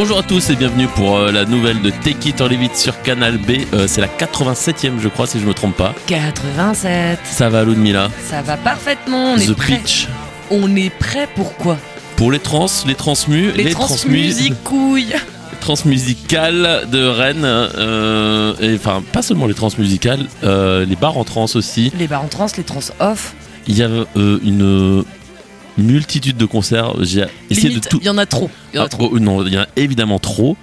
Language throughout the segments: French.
Bonjour à tous et bienvenue pour euh, la nouvelle de Take It or Leave It sur Canal B. Euh, c'est la 87e, je crois, si je me trompe pas. 87. Ça va, Ludmilla Ça va parfaitement. On est The prêt. Pitch. On est prêt pour quoi? Pour les trans, les transmus, Les, transmu- transmusiques couilles. les transmusicales de Rennes. euh, et enfin, pas seulement les transmusicales, les bars en trans aussi. Les bars en trans, les trans off. Il y a une multitude de concerts. J'ai essayé Limite, de tout. il y en a trop. Il y en a Ah, trop. oh, non, il y en a évidemment trop.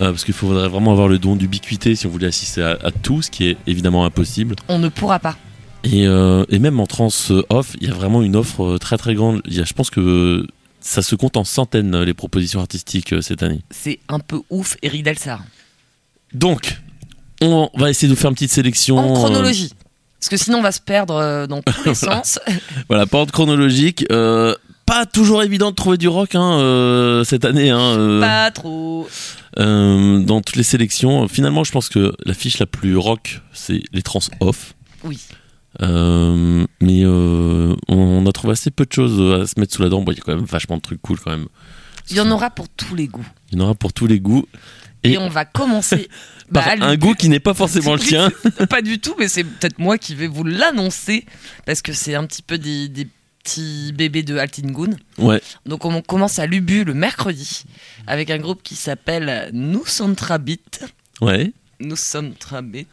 euh, parce qu'il faudrait vraiment avoir le don d'ubiquité si on voulait assister à, à tout, ce qui est évidemment impossible. On ne pourra pas. Et, euh, et même en trans off, il y a vraiment une offre euh, très très grande. Y a, je pense que ça se compte en centaines les propositions artistiques cette année. C'est un peu ouf, Eric Delsar. Donc, on va essayer de faire une petite sélection. En chronologie. Parce que sinon, on va se perdre euh, dans tous les sens. voilà, pas ordre chronologique. Euh, pas toujours évident de trouver du rock hein, euh, cette année. Hein, euh, Pas trop. dans toutes les sélections. Finalement, je pense que la fiche la plus rock, c'est les trans off. Oui. Euh, mais euh, on a trouvé assez peu de choses à se mettre sous la dent. Bon, il y a quand même vachement de trucs cool quand même. Il y en aura pour tous les goûts. Il y en aura pour tous les goûts. Et- Et, on va commencer. Par bah, un goût qui n'est pas forcément le tien. pas du tout, mais c'est peut-être moi qui vais vous l'annoncer. Parce que c'est un petit peu des, des petits bébés de Altingun. Ouais. Donc on commence à Lubu le mercredi avec un groupe qui s'appelle Nous sommes Trabit. Ouais. Nous sommes Trabit.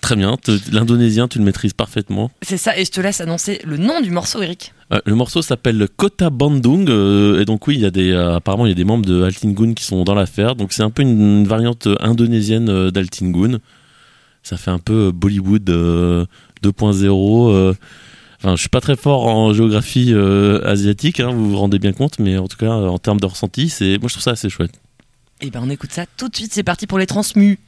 Très bien. L'indonésien, tu le maîtrises parfaitement. C'est ça, et je te laisse annoncer le nom du morceau, Eric. Euh, le morceau s'appelle Kota Bandung. euh, et donc, oui, il y a des, euh, apparemment, il y a des membres de Altingun qui sont dans l'affaire. Donc, c'est un peu une, une variante indonésienne euh, d'Altingun. Ça fait un peu Bollywood euh, 2.0. euh. Enfin, je suis pas très fort en géographie asiatique, hein, vous vous rendez bien compte, mais en tout cas, en termes de ressenti, c'est, moi je trouve ça assez chouette. Et ben on écoute ça tout de suite, c'est parti pour les transmus.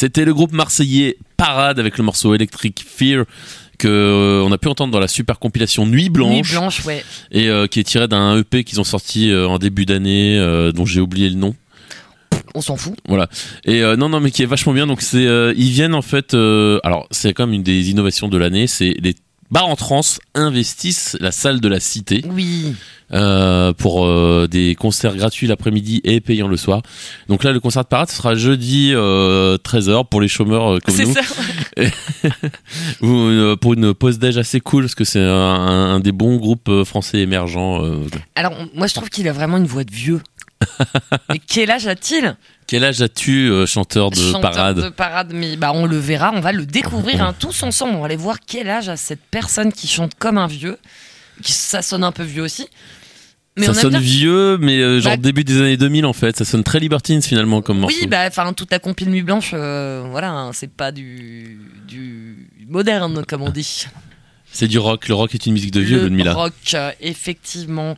C'était le groupe marseillais Parade avec le morceau Electric Fear que euh, on a pu entendre dans la super compilation Nuit Nuit Blanche blanche, ouais. et euh, qui est tiré d'un EP qu'ils ont sorti euh, en début d'année euh, dont j'ai oublié le nom. On s'en fout. Voilà. Et non, non, mais qui est vachement bien. Donc c'est, ils viennent en fait. alors c'est comme une des innovations de l'année, c'est les bars en trans investissent la salle de la cité Oui. euh, pour euh, des concerts gratuits l'après-midi et payants le soir. Donc là, le concert de parade ce sera jeudi euh, 13h pour les chômeurs euh, comme C'est nous, ça. ou euh, pour une pause déj assez cool parce que c'est un, un des bons groupes euh, français émergents. euh. Alors, moi, je trouve qu'il a vraiment une voix de vieux. Mais quel âge a-t-il? Quel âge as-tu, euh, chanteur de Chanteur parade de parade, mais bah, on le verra, on va le découvrir hein, tous ensemble. On va aller voir quel âge a cette personne qui chante comme un vieux. Qui, ça sonne un peu vieux aussi. Mais ça on a sonne bien- vieux, mais euh, genre Bah- début des années 2000 en fait. Ça sonne très Libertines finalement comme morceau. Oui, bah, enfin, tout à compil nuit blanche, euh, voilà, hein, c'est pas du, du moderne, comme on dit. C'est du rock. Le rock est une musique de vieux, le Ludmilla. rock, euh, effectivement.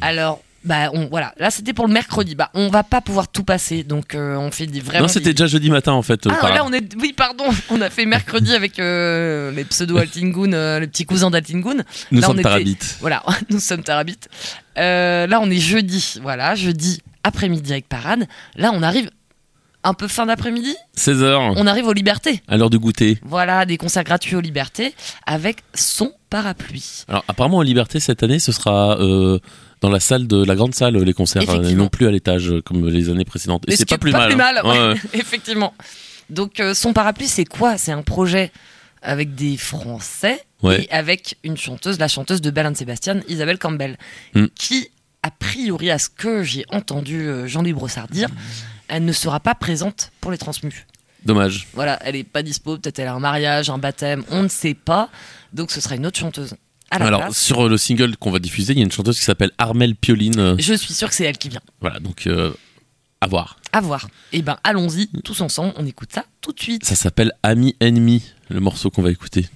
Alors, bah, on, voilà, là c'était pour le mercredi. Bah, on va pas pouvoir tout passer, donc euh, on fait des vraiment. Non, c'était des- déjà jeudi matin en fait. euh, Ah, là on est. Oui, pardon, on a fait mercredi avec euh, les pseudo Altingun, euh, les petits cousins d'Altingun. Nous là, sommes on était- Tarabites. Voilà, nous sommes là, on est jeudi, voilà, jeudi après-midi avec Parade. Là, on arrive un peu fin d'après-midi. 16h, On arrive aux Libertés. à l'heure du goûter. Voilà, des concerts gratuits aux Libertés avec son parapluie. Alors apparemment en Liberté cette année, ce sera dans la salle de la grande salle les concerts, euh, et Effectivement. non plus à l'étage euh, comme les années précédentes. Et Mais c'est ce qui pas plus pas mal. plus hein. mal, ouais, ouais. effectivement. Donc, euh, son parapluie, c'est quoi? C'est un projet avec des Français Ouais. et avec une chanteuse, la chanteuse de Belle and Sébastien, Isabelle Campbell, Mm. qui, a priori, à ce que j'ai entendu euh, Jean-Louis Brossard dire, elle ne sera pas présente pour les transmus. Dommage. Voilà, elle est pas dispo, peut-être elle a un mariage, un baptême, on ne sait pas. Donc, ce sera une autre chanteuse. Alors place. sur le single qu'on va diffuser, il y a une chanteuse qui s'appelle Armelle Pioline. euh, Je suis sûre que c'est elle qui vient. Voilà, donc euh, à voir. À voir. Et ben, allons-y, tous ensemble, on écoute ça tout de suite. Ça s'appelle Ami Ennemi, le morceau qu'on va écouter.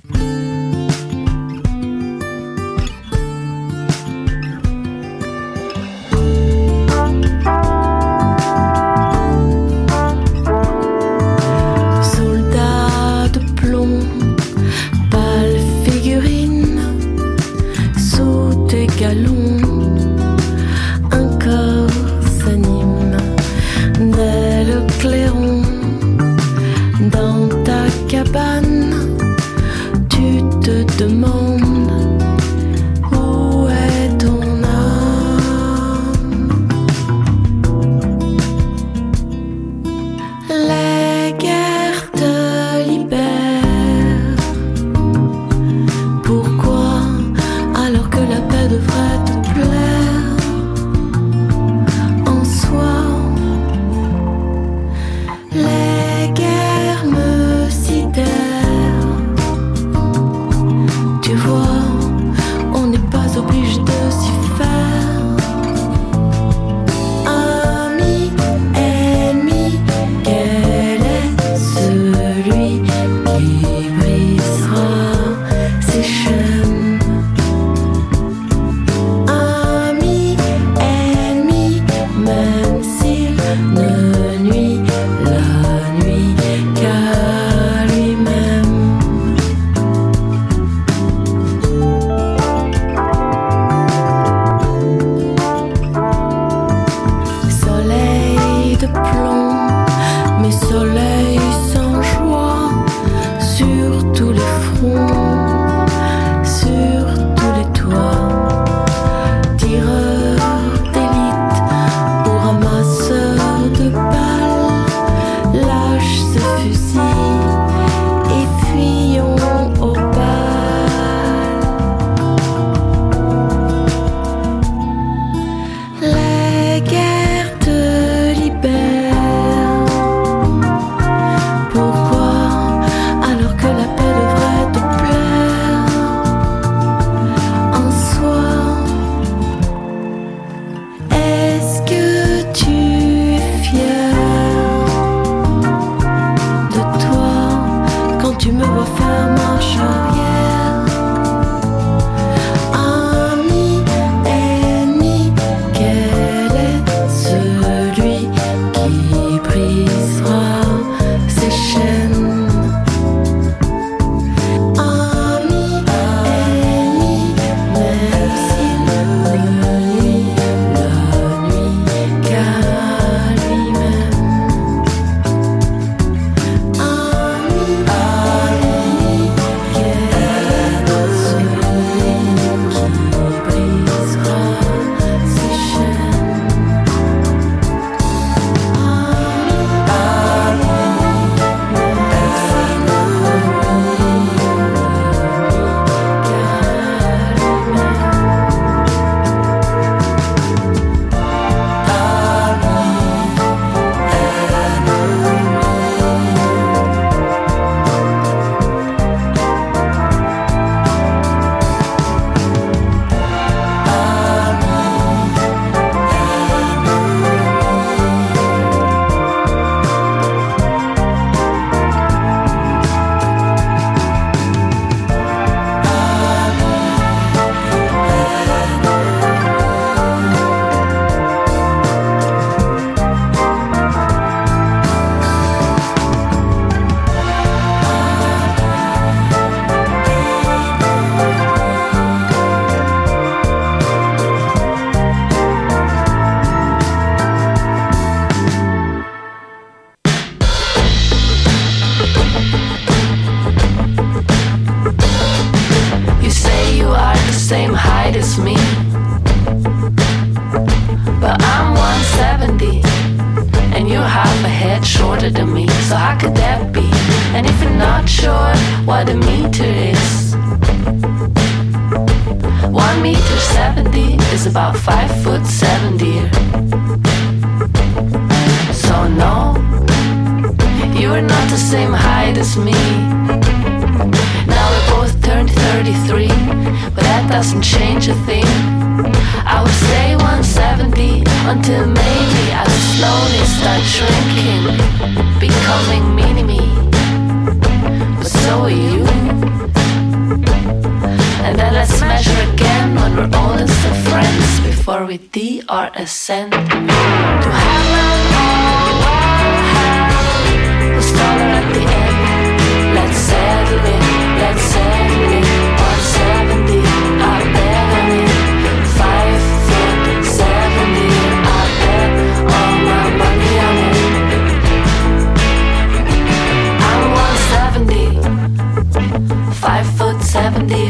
Foot seventy.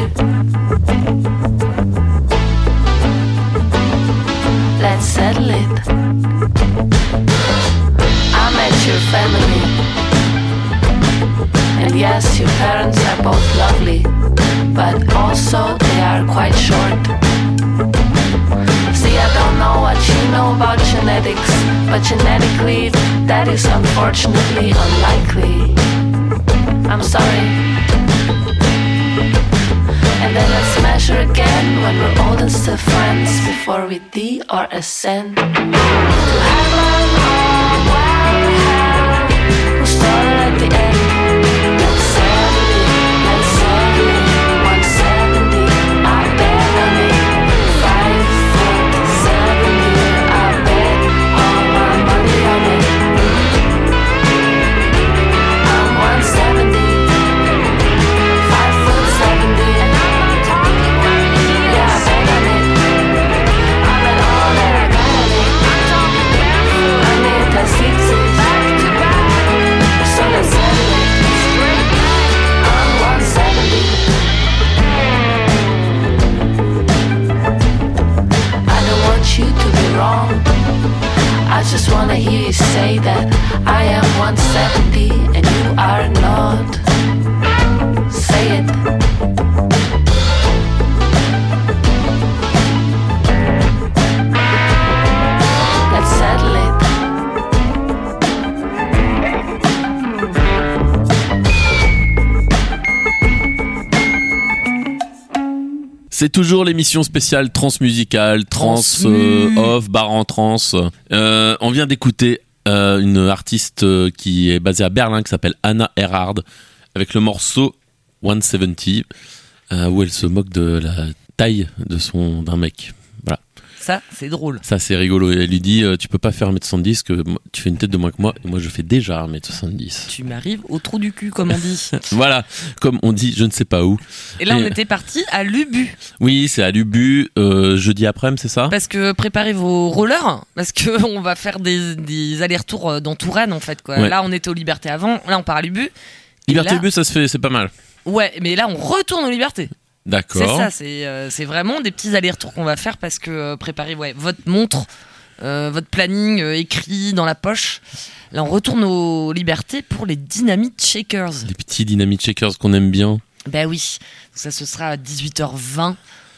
Let's settle it. I met your family. And yes, your parents are both lovely, but also they are quite short. See, I don't know what you know about genetics, but genetically, that is unfortunately unlikely. I'm sorry. And then let's measure again when we're old and still friends before we D or ascend to heaven just wanna hear you say that I am 170 and you are not. Say it. C'est toujours l'émission spéciale transmusicale, trans, Transmu. euh, off, bar en trans. Euh, on vient d'écouter euh, une artiste qui est basée à Berlin qui s'appelle Anna Erhard avec le morceau 170 euh, où elle se moque de la taille de son d'un mec. Ça, c'est drôle. ça c'est rigolo. Et elle lui dit euh, tu peux pas faire 1m70 que tu fais une tête de moins que moi et moi je fais déjà 1m70. Tu m'arrives au trou du cul, comme on dit. Voilà, comme on dit, je ne sais pas où. Et là, on était parti à Lubu. Oui, c'est à Lubu euh, jeudi après-midi, c'est ça? Parce que préparez vos rollers, parce que on va faire des, des allers-retours euh, dans Touraine, en fait. Quoi. Ouais. Là, on était aux Libertés avant. Là, on part à Lubu. Liberté là- Lubu, ça se fait, c'est pas mal. Ouais, mais là, on retourne aux Libertés. C'est D'accord. ça, c'est euh, c'est vraiment des petits allers-retours qu'on va faire parce que euh, préparez ouais, votre montre, euh, votre planning euh, écrit dans la poche. Là, on retourne aux libertés pour les Dynamite Shakers. Les petits dynamite shakers qu'on aime bien. Ben oui, ça ce sera à 18h20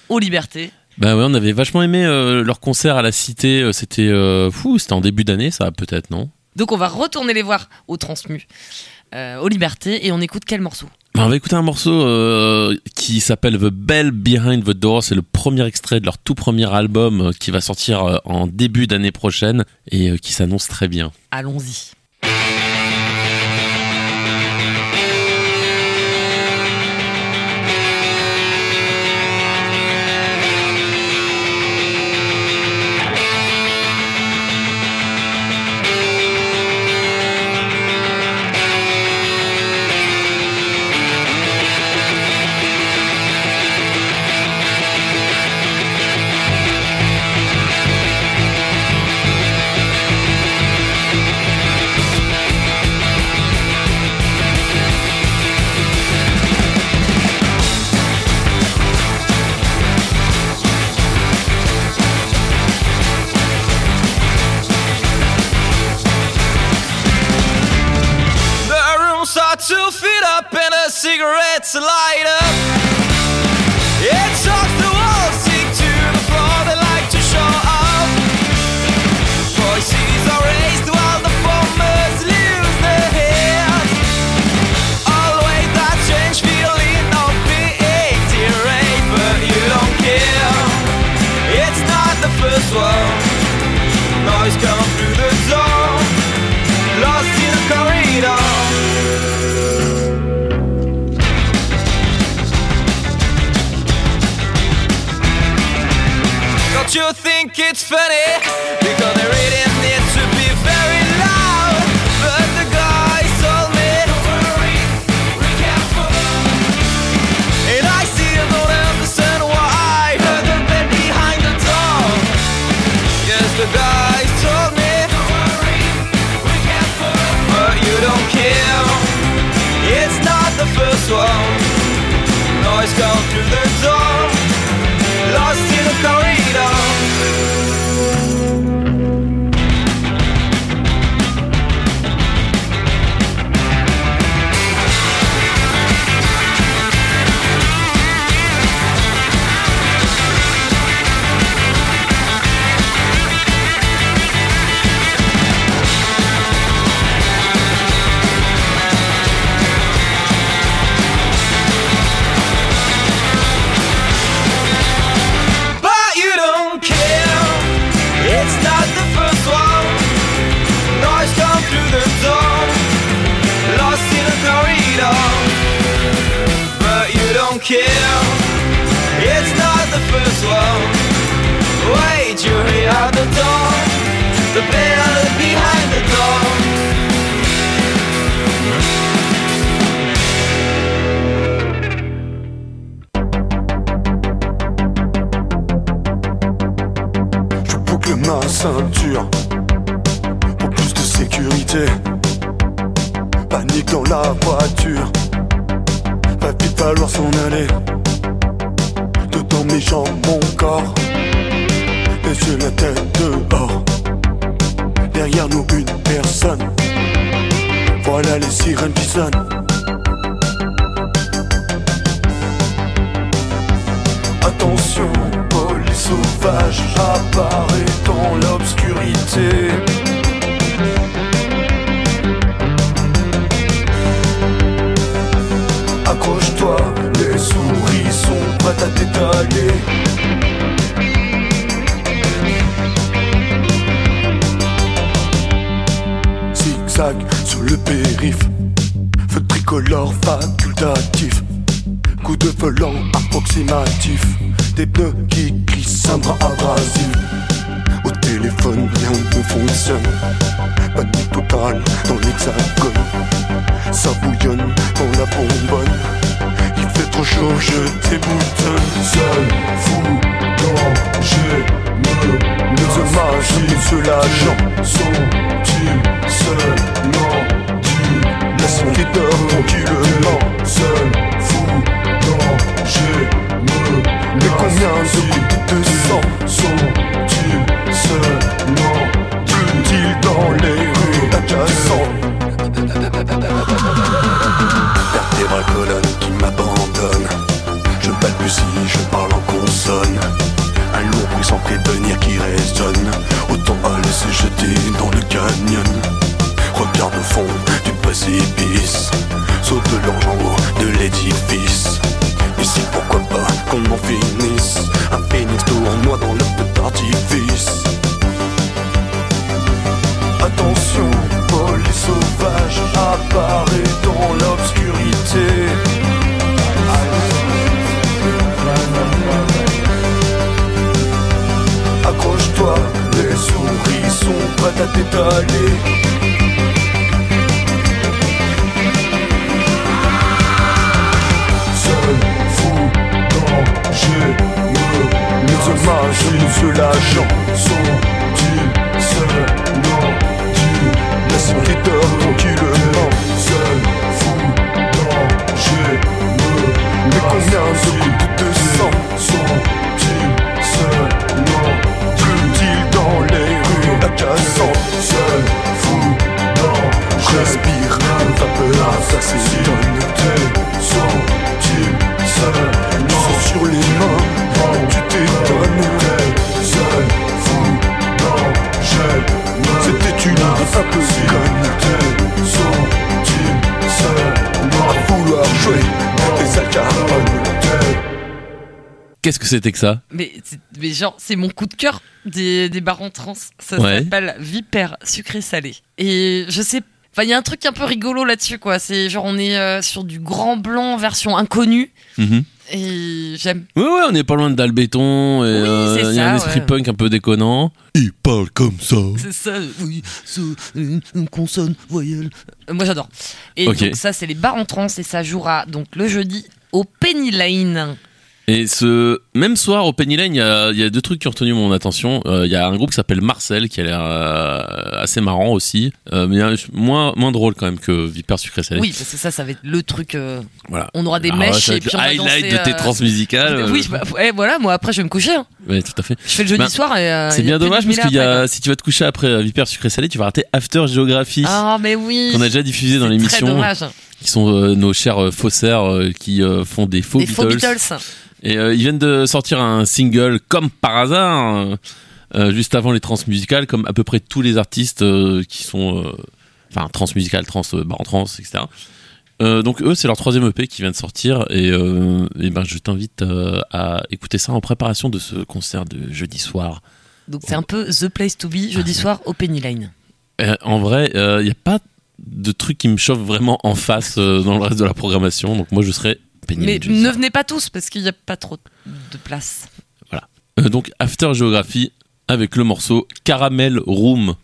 aux libertés. Bah ouais, on avait vachement aimé leur concert à la Cité. C'était fou, c'était en début d'année, ça peut-être, non? Donc on va retourner les voir au Transmu, aux libertés, et on écoute quel morceau? On va écouter un morceau euh, qui s'appelle The Bell Behind the Door. C'est le premier extrait de leur tout premier album euh, qui va sortir euh, en début d'année prochaine et qui s'annonce très bien. Allons-y. Funny? kill. It's not the first one. Pneus c'était que ça Mais, mais genre, c'est mon coup de cœur des, des bars en trans. Ça Ouais. s'appelle Vipère sucré-salé. Et je sais. Enfin, il y a un truc un peu rigolo là-dessus, quoi. C'est genre, on est euh, sur du grand blanc version inconnue. Mhm. Et j'aime. Ouais, ouais, on n'est pas loin de Dalbéton. et, Oui, euh, Il y a un esprit ouais. punk un peu déconnant. Il parle comme ça. C'est ça, oui, c'est une, une consonne, voyelle. Euh, moi j'adore. Et Ok. donc ça, c'est les bars en trans et ça jouera donc le jeudi au Penny Lane. Et ce même soir au Penny Lane, il y a, il y a deux trucs qui ont retenu mon attention. Euh, Il y a un groupe qui s'appelle Marcel qui a l'air euh, assez marrant aussi, euh, mais moins moins drôle quand même que Vipère sucré salé. Oui, parce que ça, ça va être le truc. Voilà. on aura des Alors là, mèches et puis on va highlight danser, de tes trans musicales. Oui, bah, voilà, moi après je vais me coucher. hein. ouais, tout à fait. Je fais le jeudi Bah, soir et. C'est bien dommage parce qu'il y après, a, si tu vas te coucher après Vipère sucré salé, tu vas rater After Géographie. Ah, mais oui. qu'on a déjà diffusé dans C'est Très l'émission, dommage. qui sont euh, nos chers euh, faussaires euh, qui font des faux Des faux Beatles. Et euh, ils viennent de sortir un single comme par hasard, euh, euh, juste avant les trans musicales, comme à peu près tous les artistes euh, qui sont, enfin trans musicales, trans, euh, bar en trans, etc. Donc eux, c'est leur troisième EP qui vient de sortir et, et ben je t'invite à écouter ça en préparation de ce concert de jeudi soir. Donc c'est un peu The Place to Be jeudi soir au Penny. Euh, en vrai, il n'y a pas de truc qui me chauffe vraiment en face dans le reste de la programmation, donc moi je serais. Mais ne venez pas tous parce qu'il n'y a pas trop de place. Euh, donc After Geography avec le morceau Caramel Room.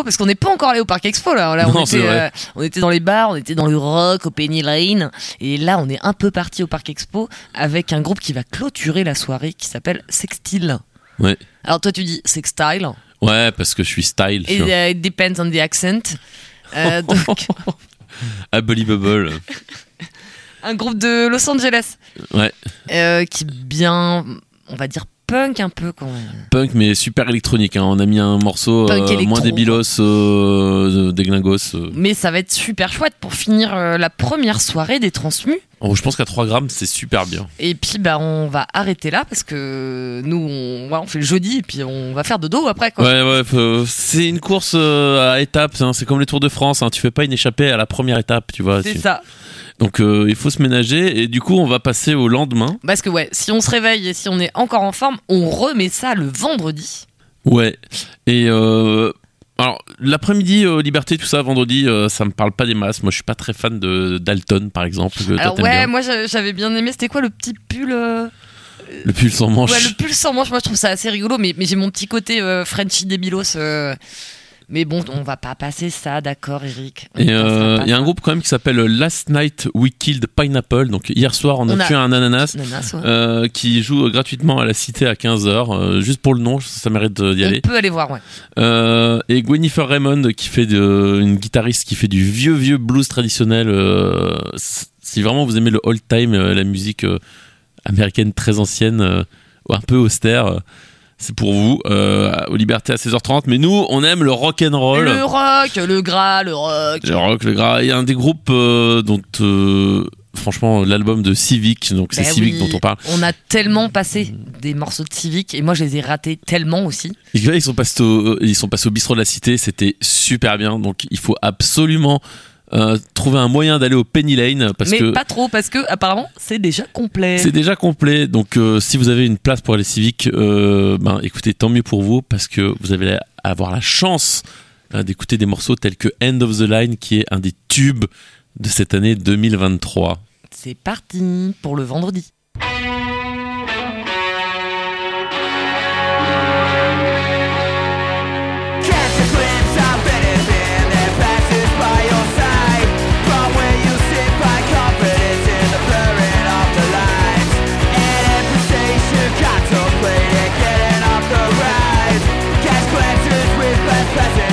Expo parce qu'on n'est pas encore allé au Parc Expo là. Là, on, Non, c'est était, vrai. euh, on était dans les bars, on était dans le rock, au Penny Lane, et là on est un peu parti au Parc Expo avec un groupe qui va clôturer la soirée qui s'appelle Sextile. Ouais. Alors toi tu dis Sextile Ouais, parce que je suis style. et euh, it depends on the accent. Euh, donc Unbelievable. un groupe de Los Angeles Ouais. euh, qui est bien, on va dire punk un peu quand même. Punk, mais super électronique. hein. On a mis un morceau euh, moins débilos, euh, déglingos. euh. Mais ça va être super chouette pour finir euh, la première soirée des Transmus. Oh, je pense qu'à 3 grammes, c'est super bien. Et puis bah on va arrêter là parce que nous on, ouais, on fait le jeudi et puis on va faire de dos après quoi. Ouais, ouais, c'est une course euh, à étapes. hein. C'est comme les Tours de France. hein. Tu fais pas une échappée à la première étape, tu vois. C'est Tu- ça. Donc euh, il faut se ménager et du coup on va passer au lendemain. Parce que ouais, si on se réveille et si on est encore en forme, on remet ça le vendredi. Ouais. Et euh, alors l'après-midi euh, Liberté tout ça vendredi euh, ça me parle pas des masses. Moi je suis pas très fan de Dalton par exemple. que toi, Alors t'aimes ouais, bien. moi j'a- j'avais bien aimé. C'était quoi le petit pull euh, le pull sans manche. Ouais, le pull sans manche. Moi je trouve ça assez rigolo, mais, mais j'ai mon petit côté Frenchy débilos. Euh, Mais bon, on va pas passer ça, d'accord, Eric. On Et passera euh, il y a un groupe quand même qui s'appelle Last Night We Killed Pineapple. Donc hier soir on a, On a- tué un ananas. Nanas, ouais. euh, qui joue gratuitement à la cité à 15h, juste pour le nom, ça mérite d'y aller. On peut aller voir, ouais. Euh, et Gwenifer Raymond qui fait de, une guitariste qui fait du vieux vieux blues traditionnel. euh, si vraiment vous aimez le old time, euh, la musique euh, américaine très ancienne, euh, un peu austère, euh, c'est pour vous. Euh, aux Libertés à 16h30. Mais nous, on aime le rock and roll. Le rock, le gras, le rock. Le rock, le gras. Il y a un des groupes euh, dont, euh, franchement, l'album de Civic, donc c'est Ben Civic oui, dont on parle. On a tellement passé des morceaux de Civic et moi je les ai ratés tellement aussi. Et là, ils sont passés au, ils sont passés au bistrot de la cité, c'était super bien. Donc il faut absolument euh, trouver un moyen d'aller au Penny Lane parce mais que pas trop parce que apparemment c'est déjà complet. c'est déjà complet. Donc euh, si vous avez une place pour aller civique, euh, ben écoutez, tant mieux pour vous parce que vous allez avoir la chance d'écouter des morceaux tels que End of the Line qui est un des tubes de cette année 2023. C'est parti pour le vendredi. present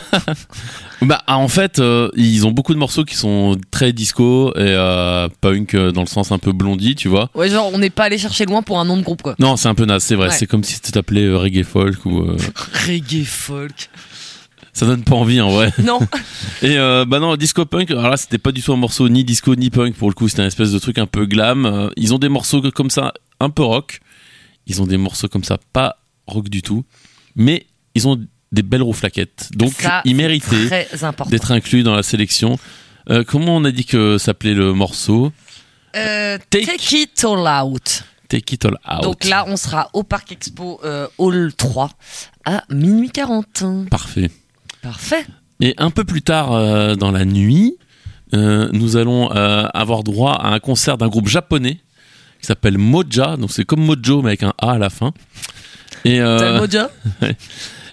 Bah, ah, en fait, euh, ils ont beaucoup de morceaux qui sont très disco et euh, punk euh, dans le sens un peu blondie, tu vois. Ouais, genre, on n'est pas allé chercher loin pour un nom de groupe, quoi. Non, c'est un peu naze, c'est vrai. Ouais. C'est comme si tu t'appelais reggae folk ou. Reggae folk. ça donne pas envie en vrai. Non, Et bah non, disco punk, alors là c'était pas du tout un morceau ni disco ni punk pour le coup, c'était un espèce de truc un peu glam. Ils ont des morceaux comme ça un peu rock, ils ont des morceaux comme ça pas rock du tout, mais ils ont des belles rouflaquettes. Donc Ça, très important. d'être inclus dans la sélection. Euh, comment on a dit que s'appelait le morceau? Euh, Take- take, it all out. Take It All Out. Donc là, on sera au Parc Expo euh, Hall 3 à minuit 40. Parfait. Parfait. Et un peu plus tard euh, dans la nuit, nous allons avoir droit à un concert d'un groupe japonais qui s'appelle Moja. Donc c'est comme Mojo mais avec un A à la fin. Et, Moja?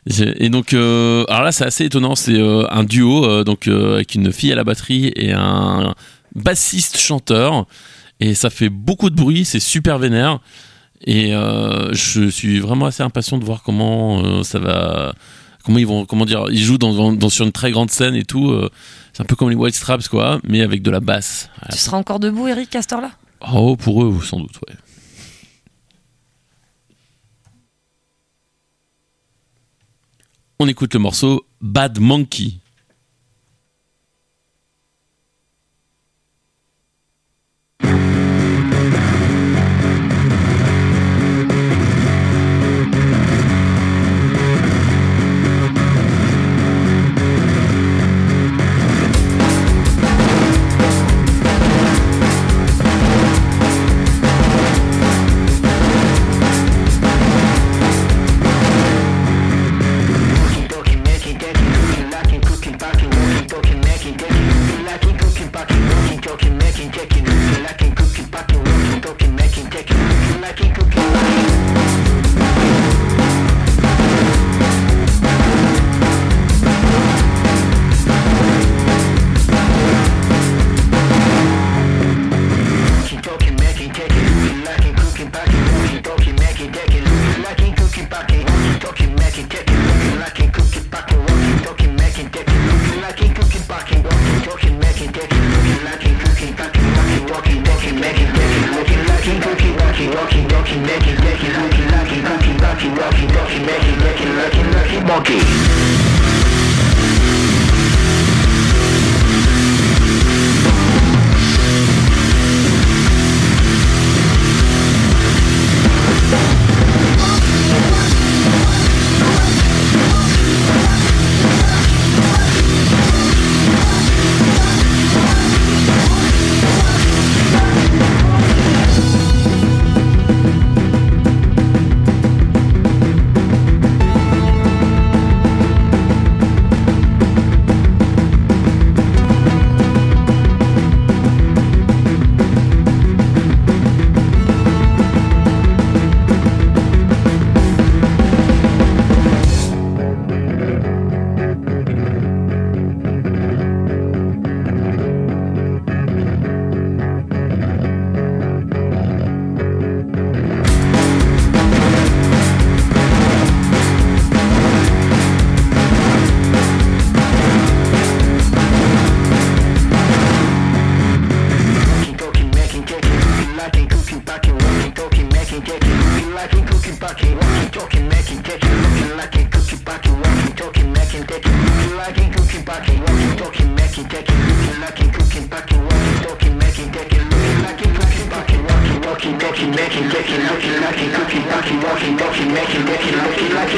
et donc, euh, alors là c'est assez étonnant. C'est euh, un duo euh, donc avec une fille à la batterie et un bassiste chanteur. Et ça fait beaucoup de bruit. C'est super vénère. Et je suis vraiment assez impatient de voir comment ça va. Comment ils vont, comment dire, ils jouent dans, dans- dans- sur une très grande scène et tout. c'est un peu comme les White Straps, quoi, mais avec de la basse. Voilà. Tu seras encore debout, Eric, à cette heure-là? Oh, pour eux, sans doute, ouais. On écoute le morceau Bad Monkey.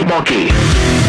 Monkey.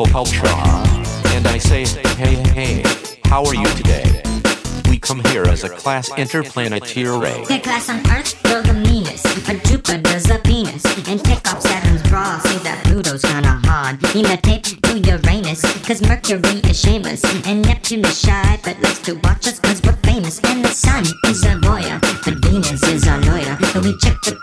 People Culture. And I say, hey, hey, how are you today? We come here as a class interplanetary race. The class on Earth, build the meanest. But Jupiter's a penis. And pick off Saturn's bra. Say that Pluto's kinda hard. Heat the tape to Uranus. Cause Mercury is shameless. And Neptune is shy. But likes to watch us cause we're famous. And the sun is a voyeur. But Venus is our lawyer. So we check the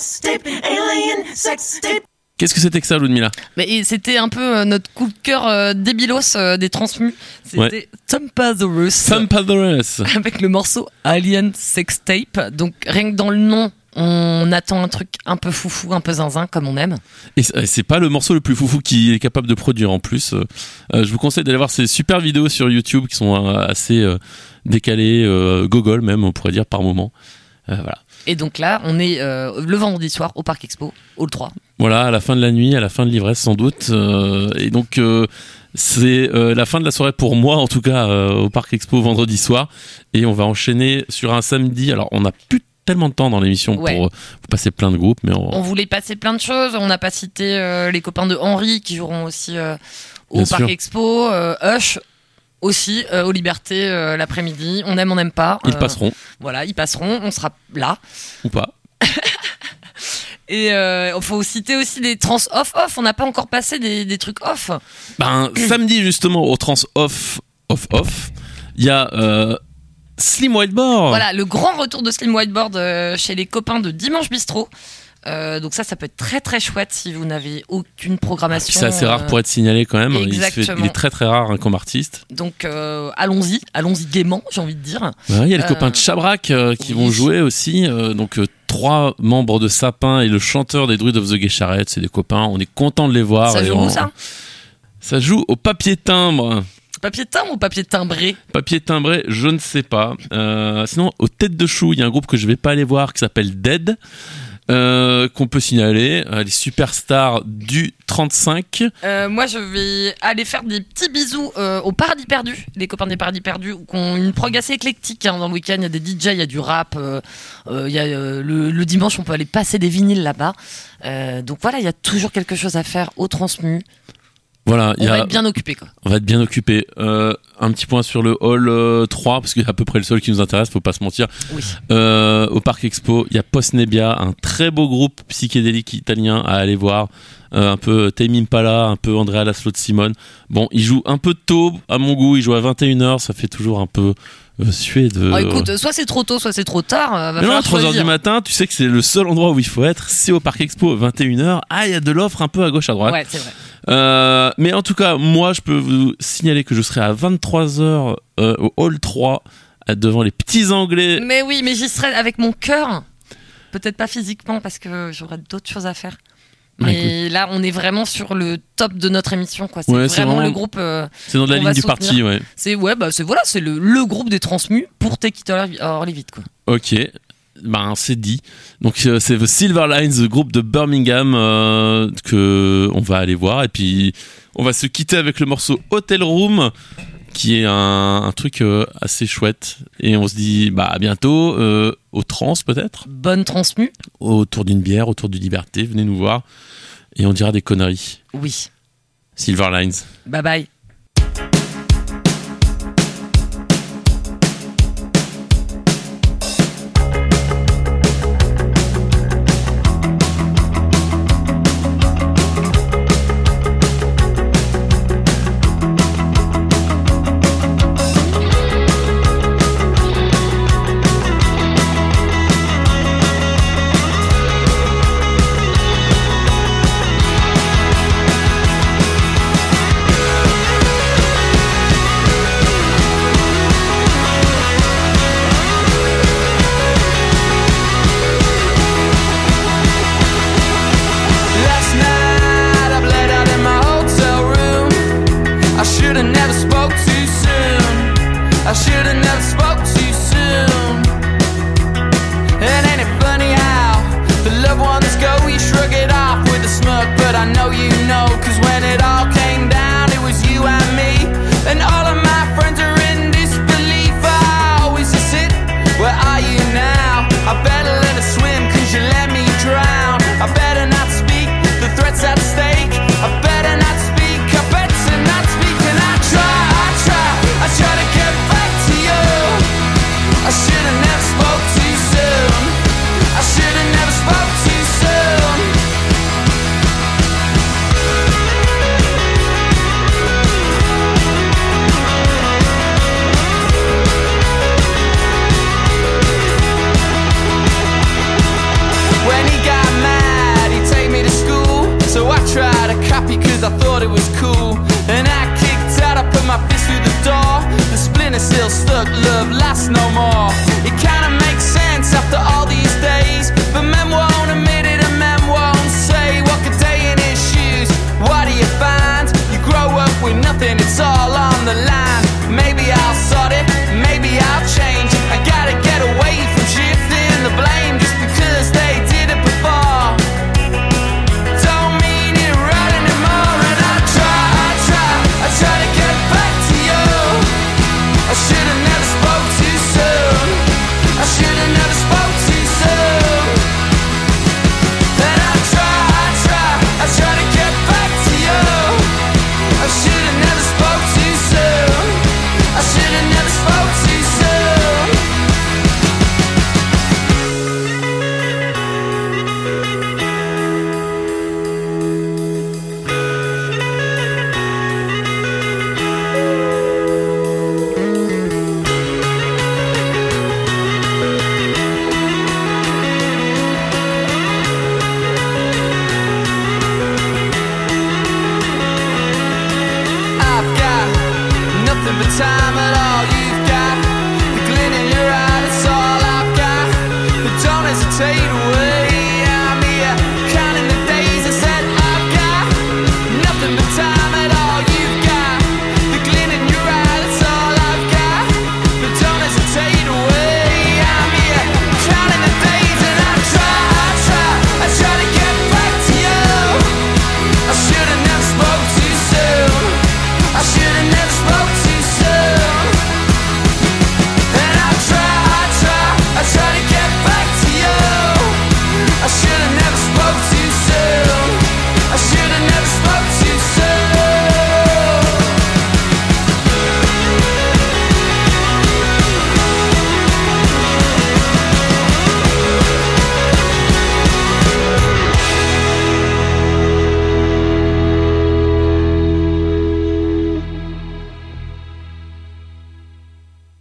sex tape, alien sex tape. Qu'est-ce que c'était que ça, Ludmilla Mais c'était un peu euh, notre coup de cœur euh, débilos euh, des transmus. C'était Ouais. Sampathorus. avec le morceau Alien Sex Tape. Donc rien que dans le nom, on attend un truc un peu foufou, un peu zinzin comme on aime. Et c'est pas le morceau le plus foufou qu'il est capable de produire en plus. Euh, je vous conseille d'aller voir ces super vidéos sur YouTube qui sont assez décalées, gogol même, on pourrait dire par moment. Voilà. Et donc là, on est euh, le vendredi soir au Parc Expo, Hall 3. Voilà, à la fin de la nuit, à la fin de l'ivresse sans doute. euh, et donc, euh, c'est la fin de la soirée pour moi, en tout cas, au Parc Expo vendredi soir. Et on va enchaîner sur un samedi. Alors, on n'a plus tellement de temps dans l'émission Ouais. pour, pour passer plein de groupes, mais on, On voulait passer plein de choses. On n'a pas cité les copains de Henri qui joueront aussi au Bien Parc sûr. Expo. euh, Hush aussi euh, aux Libertés euh, l'après-midi. On aime, on n'aime pas. ils Euh, passeront Voilà, ils passeront. On sera là. ou pas. Et il faut citer aussi des trans off-off. On n'a pas encore passé des, des trucs off. Ben, samedi, justement, au Trans Off, Off, Off, il y a euh, Slim Whiteboard. Voilà, le grand retour de Slim Whiteboard euh, chez les copains de Dimanche Bistrot. Euh, donc ça, ça peut être très très chouette si vous n'avez aucune programmation. C'est assez rare euh, pour être signalé quand même. Il, se fait- exactement. il est très très rare hein, comme artiste. Donc euh, allons-y, allons-y gaiement, j'ai envie de dire. Ouais, Il y a les Euh, copains de Chabrac qui oui. vont jouer aussi. donc trois membres de Sapin et le chanteur des Druids of the Gay Charrette, c'est des copains. On est content de les voir. ça joue on- où ça? Ça joue au papier timbre. Papier timbre ou papier timbré? Papier timbré, je ne sais pas. Euh, sinon, aux têtes de chou, il y a un groupe que je vais pas aller voir qui s'appelle Dead. Euh, qu'on peut signaler, euh, les superstars du 35. Euh, Moi, je vais aller faire des petits bisous au Paradis Perdu, les copains des Paradis Perdus, qui ont une prog assez éclectique hein, dans le week-end. Il y a des DJ, il y a du rap. y a, le, le dimanche, on peut aller passer des vinyles là-bas. Donc voilà, il y a toujours quelque chose à faire au Transmu. Voilà, il On y va être bien occupé quoi. on va être bien occupé. Euh, un petit point sur le hall euh, 3, parce que c'est à peu près le seul qui nous intéresse, faut pas se mentir. Oui. Euh, au Parc Expo, il y a Post Nebbia, un très beau groupe psychédélique italien à aller voir. Euh, un peu Tame Impala, un peu Andrea Laszlo de Simone. Bon, il joue un peu tôt à mon goût, il joue à 21h, ça fait toujours un peu euh, de... Oh, écoute, soit c'est trop tôt, soit c'est trop tard. euh, va Mais non, à falloir 3h choisir. du matin, tu sais que c'est le seul endroit où il faut être, c'est au Parc Expo, 21h. Ah, il y a de l'offre un peu à gauche, à droite. Ouais, c'est vrai. Euh, mais en tout cas, moi, je peux vous signaler que je serai à 23h euh, au Hall 3 euh, devant les petits Anglais. Mais oui, mais j'y serai avec mon cœur. Peut-être pas physiquement parce que j'aurai d'autres choses à faire. Bah, Mais là, on est vraiment sur le top de notre émission, quoi. C'est Ouais, c'est vraiment, le groupe. euh, C'est dans la ligne du soutenir. parti, ouais. c'est ouais, bah c'est voilà, c'est le, le groupe des transmus pour Take It or or Leave It, quoi. Ok, ben c'est dit. Donc euh, c'est The Silver Lines, le groupe de Birmingham euh, que on va aller voir et puis on va se quitter avec le morceau Hotel Room qui est un, un truc euh, assez chouette et on se dit bah à bientôt euh, au trans peut-être? Bonne transmu. autour d'une bière, autour du liberté, venez nous voir et on dira des conneries. Oui. Silver Lines. Bye bye.